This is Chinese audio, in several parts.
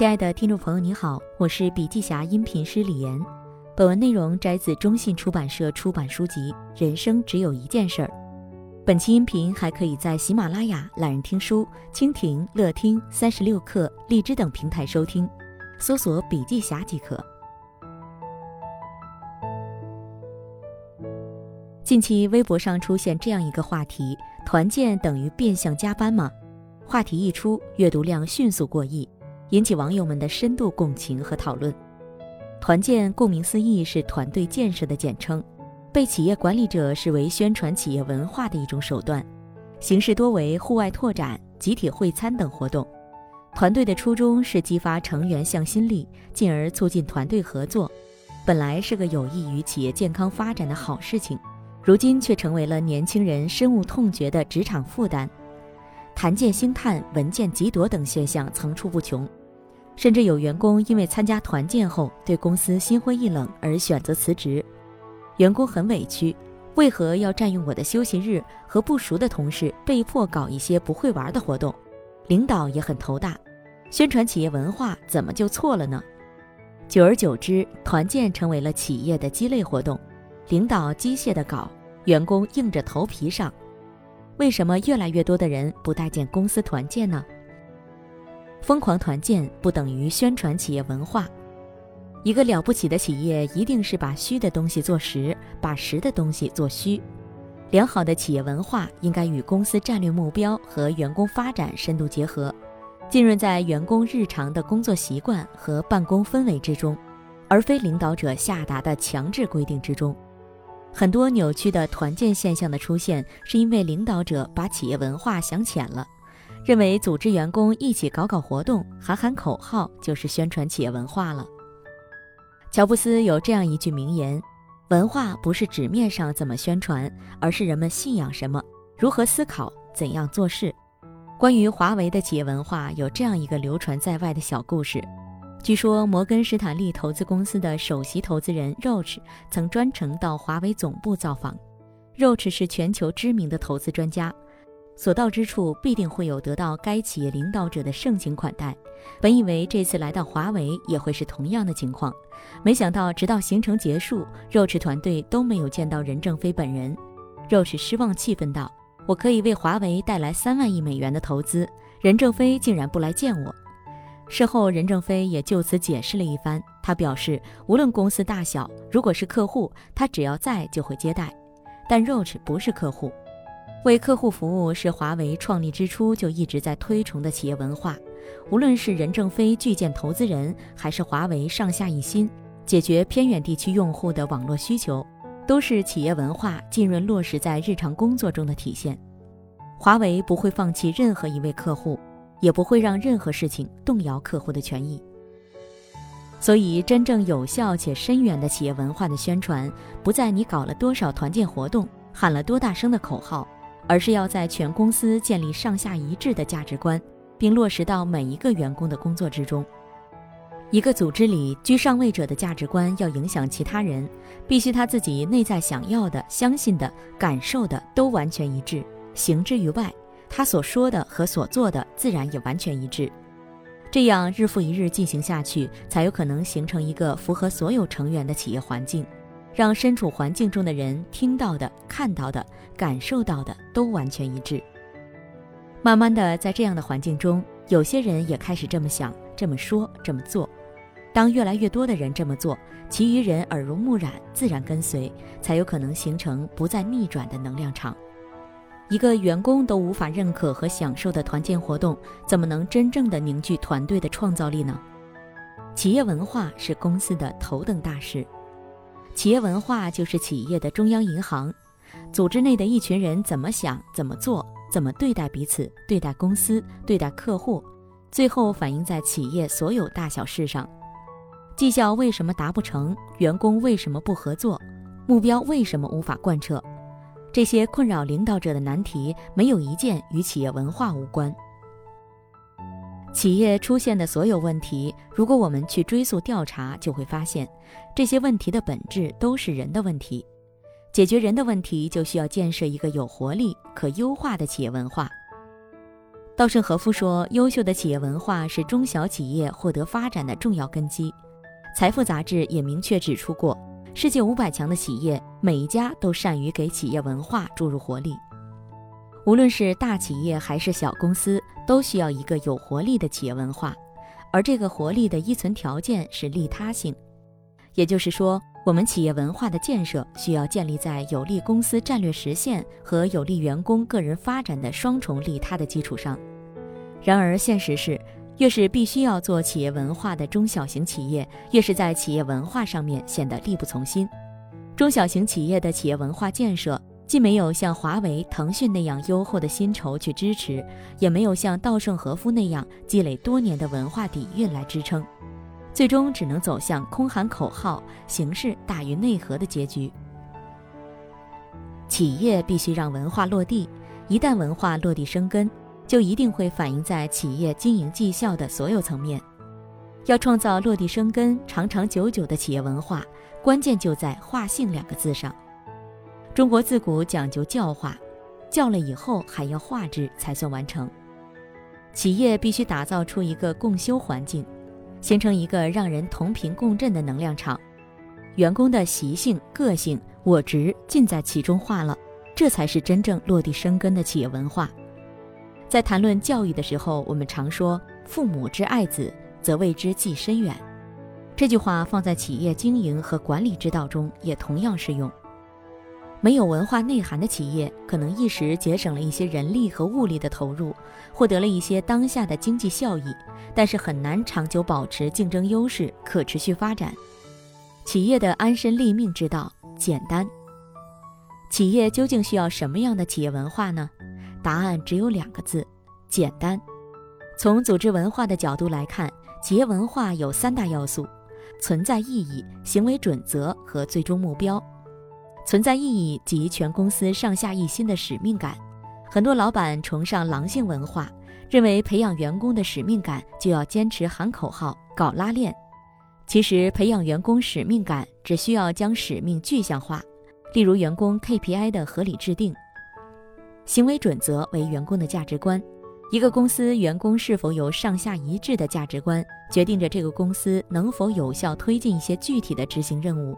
亲爱的听众朋友，你好，我是笔记侠音频师李岩。本文内容摘自中信出版社出版书籍《人生只有一件事儿》。本期音频还可以在喜马拉雅、懒人听书、蜻蜓、乐听、三十六课、荔枝等平台收听，搜索“笔记侠”即可。近期微博上出现这样一个话题：“团建等于变相加班吗？”话题一出，阅读量迅速过亿。引起网友们的深度共情和讨论。团建顾名思义是团队建设的简称，被企业管理者视为宣传企业文化的一种手段，形式多为户外拓展、集体会餐等活动。团队的初衷是激发成员向心力，进而促进团队合作，本来是个有益于企业健康发展的好事情，如今却成为了年轻人深恶痛绝的职场负担。谈建星探、文件急夺等现象层出不穷。甚至有员工因为参加团建后对公司心灰意冷而选择辞职，员工很委屈，为何要占用我的休息日和不熟的同事被迫搞一些不会玩的活动？领导也很头大，宣传企业文化怎么就错了呢？久而久之，团建成为了企业的鸡肋活动，领导机械的搞，员工硬着头皮上。为什么越来越多的人不待见公司团建呢？疯狂团建不等于宣传企业文化。一个了不起的企业一定是把虚的东西做实，把实的东西做虚。良好的企业文化应该与公司战略目标和员工发展深度结合，浸润在员工日常的工作习惯和办公氛围之中，而非领导者下达的强制规定之中。很多扭曲的团建现象的出现，是因为领导者把企业文化想浅了。认为组织员工一起搞搞活动、喊喊口号就是宣传企业文化了。乔布斯有这样一句名言：“文化不是纸面上怎么宣传，而是人们信仰什么、如何思考、怎样做事。”关于华为的企业文化，有这样一个流传在外的小故事：据说摩根士坦利投资公司的首席投资人 Roach 曾专程到华为总部造访。Roach 是全球知名的投资专家。所到之处必定会有得到该企业领导者的盛情款待。本以为这次来到华为也会是同样的情况，没想到直到行程结束，，Roch 团队都没有见到任正非本人。Roch 失望气愤道：“我可以为华为带来三万亿美元的投资，任正非竟然不来见我。”事后，任正非也就此解释了一番。他表示，无论公司大小，如果是客户，他只要在就会接待。但 Roch 不是客户。为客户服务是华为创立之初就一直在推崇的企业文化。无论是任正非拒见投资人，还是华为上下一心解决偏远地区用户的网络需求，都是企业文化浸润落实在日常工作中的体现。华为不会放弃任何一位客户，也不会让任何事情动摇客户的权益。所以，真正有效且深远的企业文化的宣传，不在你搞了多少团建活动，喊了多大声的口号。而是要在全公司建立上下一致的价值观，并落实到每一个员工的工作之中。一个组织里居上位者的价值观要影响其他人，必须他自己内在想要的、相信的、感受的都完全一致，行之于外，他所说的和所做的自然也完全一致。这样日复一日进行下去，才有可能形成一个符合所有成员的企业环境。让身处环境中的人听到的、看到的、感受到的都完全一致。慢慢的，在这样的环境中，有些人也开始这么想、这么说、这么做。当越来越多的人这么做，其余人耳濡目染，自然跟随，才有可能形成不再逆转的能量场。一个员工都无法认可和享受的团建活动，怎么能真正的凝聚团队的创造力呢？企业文化是公司的头等大事。企业文化就是企业的中央银行，组织内的一群人怎么想、怎么做、怎么对待彼此、对待公司、对待客户，最后反映在企业所有大小事上。绩效为什么达不成？员工为什么不合作？目标为什么无法贯彻？这些困扰领导者的难题，没有一件与企业文化无关。企业出现的所有问题，如果我们去追溯调查，就会发现，这些问题的本质都是人的问题。解决人的问题，就需要建设一个有活力、可优化的企业文化。稻盛和夫说：“优秀的企业文化是中小企业获得发展的重要根基。”财富杂志也明确指出过，世界五百强的企业每一家都善于给企业文化注入活力。无论是大企业还是小公司，都需要一个有活力的企业文化，而这个活力的依存条件是利他性。也就是说，我们企业文化的建设需要建立在有利公司战略实现和有利员工个人发展的双重利他的基础上。然而，现实是，越是必须要做企业文化的中小型企业，越是在企业文化上面显得力不从心。中小型企业的企业文化建设。既没有像华为、腾讯那样优厚的薪酬去支持，也没有像稻盛和夫那样积累多年的文化底蕴来支撑，最终只能走向空喊口号、形式大于内核的结局。企业必须让文化落地，一旦文化落地生根，就一定会反映在企业经营绩效的所有层面。要创造落地生根、长长久久的企业文化，关键就在“化性”两个字上。中国自古讲究教化，教了以后还要化之才算完成。企业必须打造出一个共修环境，形成一个让人同频共振的能量场，员工的习性、个性、我执尽在其中化了，这才是真正落地生根的企业文化。在谈论教育的时候，我们常说“父母之爱子，则为之计深远”，这句话放在企业经营和管理之道中也同样适用。没有文化内涵的企业，可能一时节省了一些人力和物力的投入，获得了一些当下的经济效益，但是很难长久保持竞争优势、可持续发展。企业的安身立命之道，简单。企业究竟需要什么样的企业文化呢？答案只有两个字：简单。从组织文化的角度来看，企业文化有三大要素：存在意义、行为准则和最终目标。存在意义及全公司上下一心的使命感，很多老板崇尚狼性文化，认为培养员工的使命感就要坚持喊口号、搞拉练。其实，培养员工使命感只需要将使命具象化，例如员工 KPI 的合理制定。行为准则为员工的价值观，一个公司员工是否有上下一致的价值观，决定着这个公司能否有效推进一些具体的执行任务。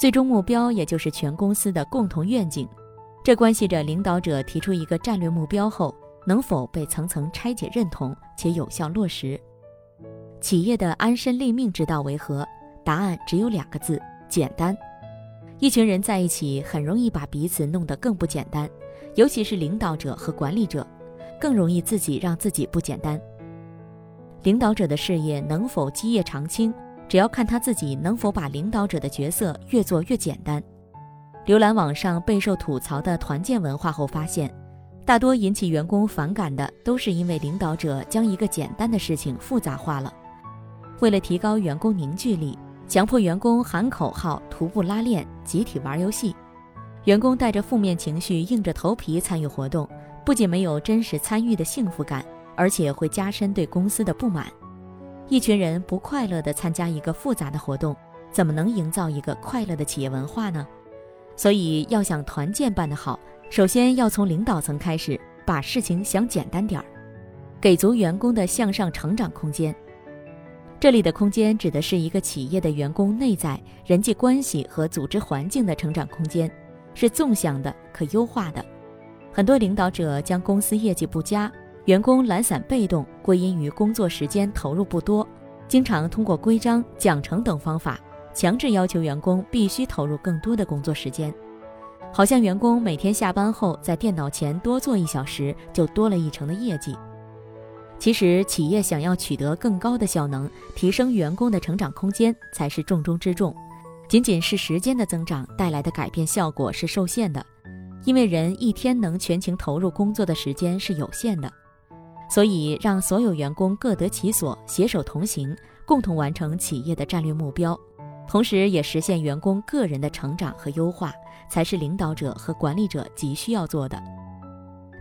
最终目标，也就是全公司的共同愿景，这关系着领导者提出一个战略目标后，能否被层层拆解认同且有效落实。企业的安身立命之道为何？答案只有两个字：简单。一群人在一起，很容易把彼此弄得更不简单，尤其是领导者和管理者，更容易自己让自己不简单。领导者的事业能否基业长青？只要看他自己能否把领导者的角色越做越简单。浏览网上备受吐槽的团建文化后，发现大多引起员工反感的都是因为领导者将一个简单的事情复杂化了。为了提高员工凝聚力，强迫员工喊口号、徒步拉练、集体玩游戏，员工带着负面情绪硬着头皮参与活动，不仅没有真实参与的幸福感，而且会加深对公司的不满。一群人不快乐地参加一个复杂的活动，怎么能营造一个快乐的企业文化呢？所以，要想团建办得好，首先要从领导层开始，把事情想简单点儿，给足员工的向上成长空间。这里的空间指的是一个企业的员工内在人际关系和组织环境的成长空间，是纵向的、可优化的。很多领导者将公司业绩不佳。员工懒散被动，归因于工作时间投入不多，经常通过规章、奖惩等方法强制要求员工必须投入更多的工作时间，好像员工每天下班后在电脑前多做一小时就多了一成的业绩。其实，企业想要取得更高的效能，提升员工的成长空间才是重中之重。仅仅是时间的增长带来的改变效果是受限的，因为人一天能全情投入工作的时间是有限的。所以，让所有员工各得其所，携手同行，共同完成企业的战略目标，同时也实现员工个人的成长和优化，才是领导者和管理者急需要做的。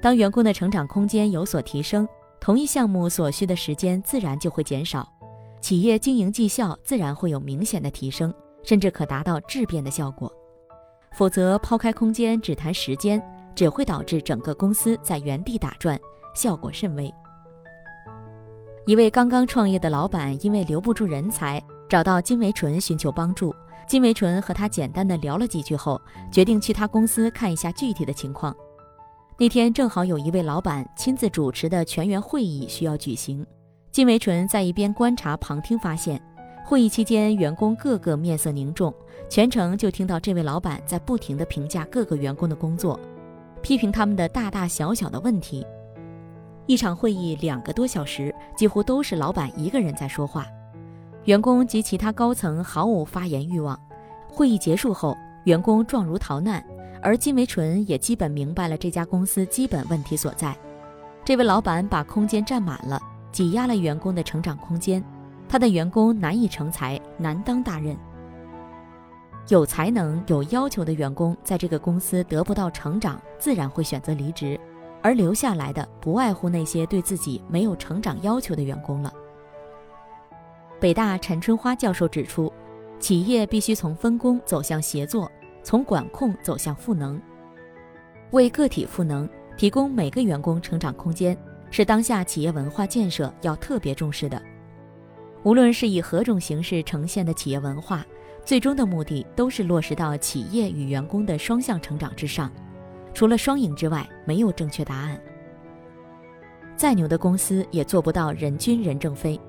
当员工的成长空间有所提升，同一项目所需的时间自然就会减少，企业经营绩效自然会有明显的提升，甚至可达到质变的效果。否则，抛开空间只谈时间，只会导致整个公司在原地打转。效果甚微。一位刚刚创业的老板因为留不住人才，找到金维纯寻求帮助。金维纯和他简单的聊了几句后，决定去他公司看一下具体的情况。那天正好有一位老板亲自主持的全员会议需要举行，金维纯在一边观察旁听，发现会议期间员工个个面色凝重，全程就听到这位老板在不停地评价各个员工的工作，批评他们的大大小小的问题。一场会议两个多小时，几乎都是老板一个人在说话，员工及其他高层毫无发言欲望。会议结束后，员工状如逃难，而金维纯也基本明白了这家公司基本问题所在。这位老板把空间占满了，挤压了员工的成长空间，他的员工难以成才，难当大任。有才能、有要求的员工在这个公司得不到成长，自然会选择离职。而留下来的不外乎那些对自己没有成长要求的员工了。北大陈春花教授指出，企业必须从分工走向协作，从管控走向赋能。为个体赋能，提供每个员工成长空间，是当下企业文化建设要特别重视的。无论是以何种形式呈现的企业文化，最终的目的都是落实到企业与员工的双向成长之上。除了双赢之外，没有正确答案。再牛的公司也做不到人均任正非。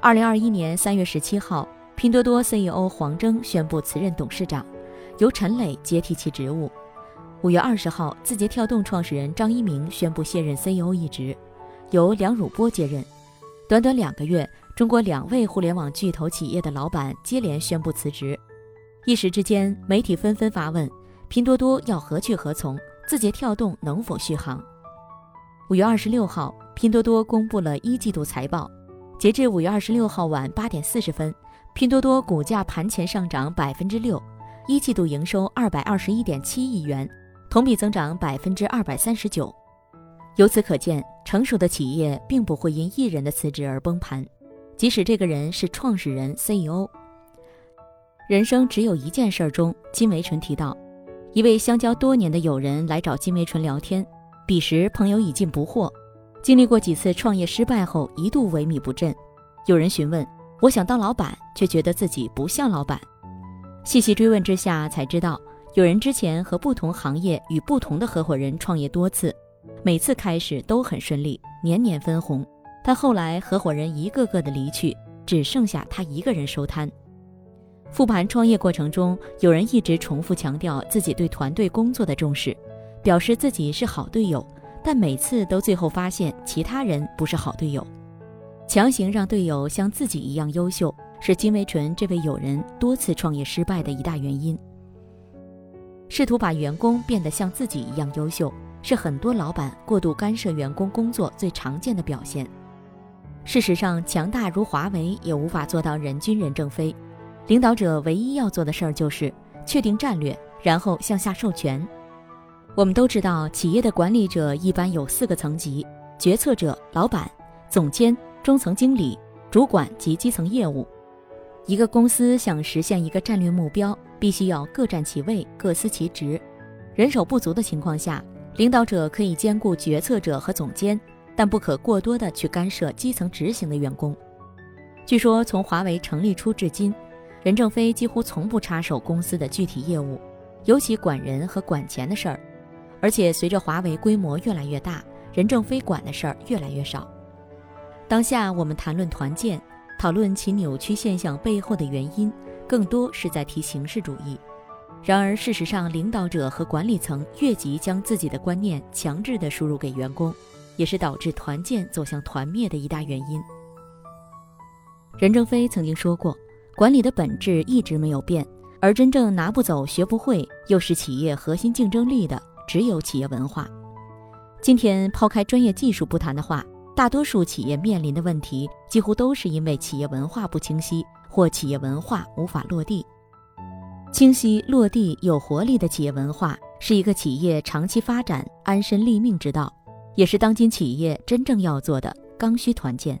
二零二一年三月十七号，拼多多 CEO 黄峥宣布辞任董事长，由陈磊接替其职务。五月二十号，字节跳动创始人张一鸣宣布卸任 CEO 一职，由梁汝波接任。短短两个月，中国两位互联网巨头企业的老板接连宣布辞职，一时之间，媒体纷纷发问。拼多多要何去何从？字节跳动能否续航？五月二十六号，拼多多公布了一季度财报。截至五月二十六号晚八点四十分，拼多多股价盘前上涨百分之六，一季度营收二百二十一点七亿元，同比增长百分之二百三十九。由此可见，成熟的企业并不会因一人的辞职而崩盘，即使这个人是创始人 CEO。人生只有一件事中，金维纯提到。一位相交多年的友人来找金维纯聊天，彼时朋友已近不惑，经历过几次创业失败后，一度萎靡不振。有人询问：“我想当老板，却觉得自己不像老板。”细细追问之下，才知道有人之前和不同行业与不同的合伙人创业多次，每次开始都很顺利，年年分红。但后来合伙人一个个的离去，只剩下他一个人收摊。复盘创业过程中，有人一直重复强调自己对团队工作的重视，表示自己是好队友，但每次都最后发现其他人不是好队友，强行让队友像自己一样优秀，是金维纯这位友人多次创业失败的一大原因。试图把员工变得像自己一样优秀，是很多老板过度干涉员工工作最常见的表现。事实上，强大如华为也无法做到人均任正非。领导者唯一要做的事儿就是确定战略，然后向下授权。我们都知道，企业的管理者一般有四个层级：决策者、老板、总监、中层经理、主管及基层业务。一个公司想实现一个战略目标，必须要各占其位，各司其职。人手不足的情况下，领导者可以兼顾决策者和总监，但不可过多的去干涉基层执行的员工。据说，从华为成立初至今，任正非几乎从不插手公司的具体业务，尤其管人和管钱的事儿。而且随着华为规模越来越大，任正非管的事儿越来越少。当下我们谈论团建，讨论其扭曲现象背后的原因，更多是在提形式主义。然而事实上，领导者和管理层越级将自己的观念强制地输入给员工，也是导致团建走向团灭的一大原因。任正非曾经说过。管理的本质一直没有变，而真正拿不走、学不会，又是企业核心竞争力的，只有企业文化。今天抛开专业技术不谈的话，大多数企业面临的问题，几乎都是因为企业文化不清晰，或企业文化无法落地。清晰、落地、有活力的企业文化，是一个企业长期发展、安身立命之道，也是当今企业真正要做的刚需团建。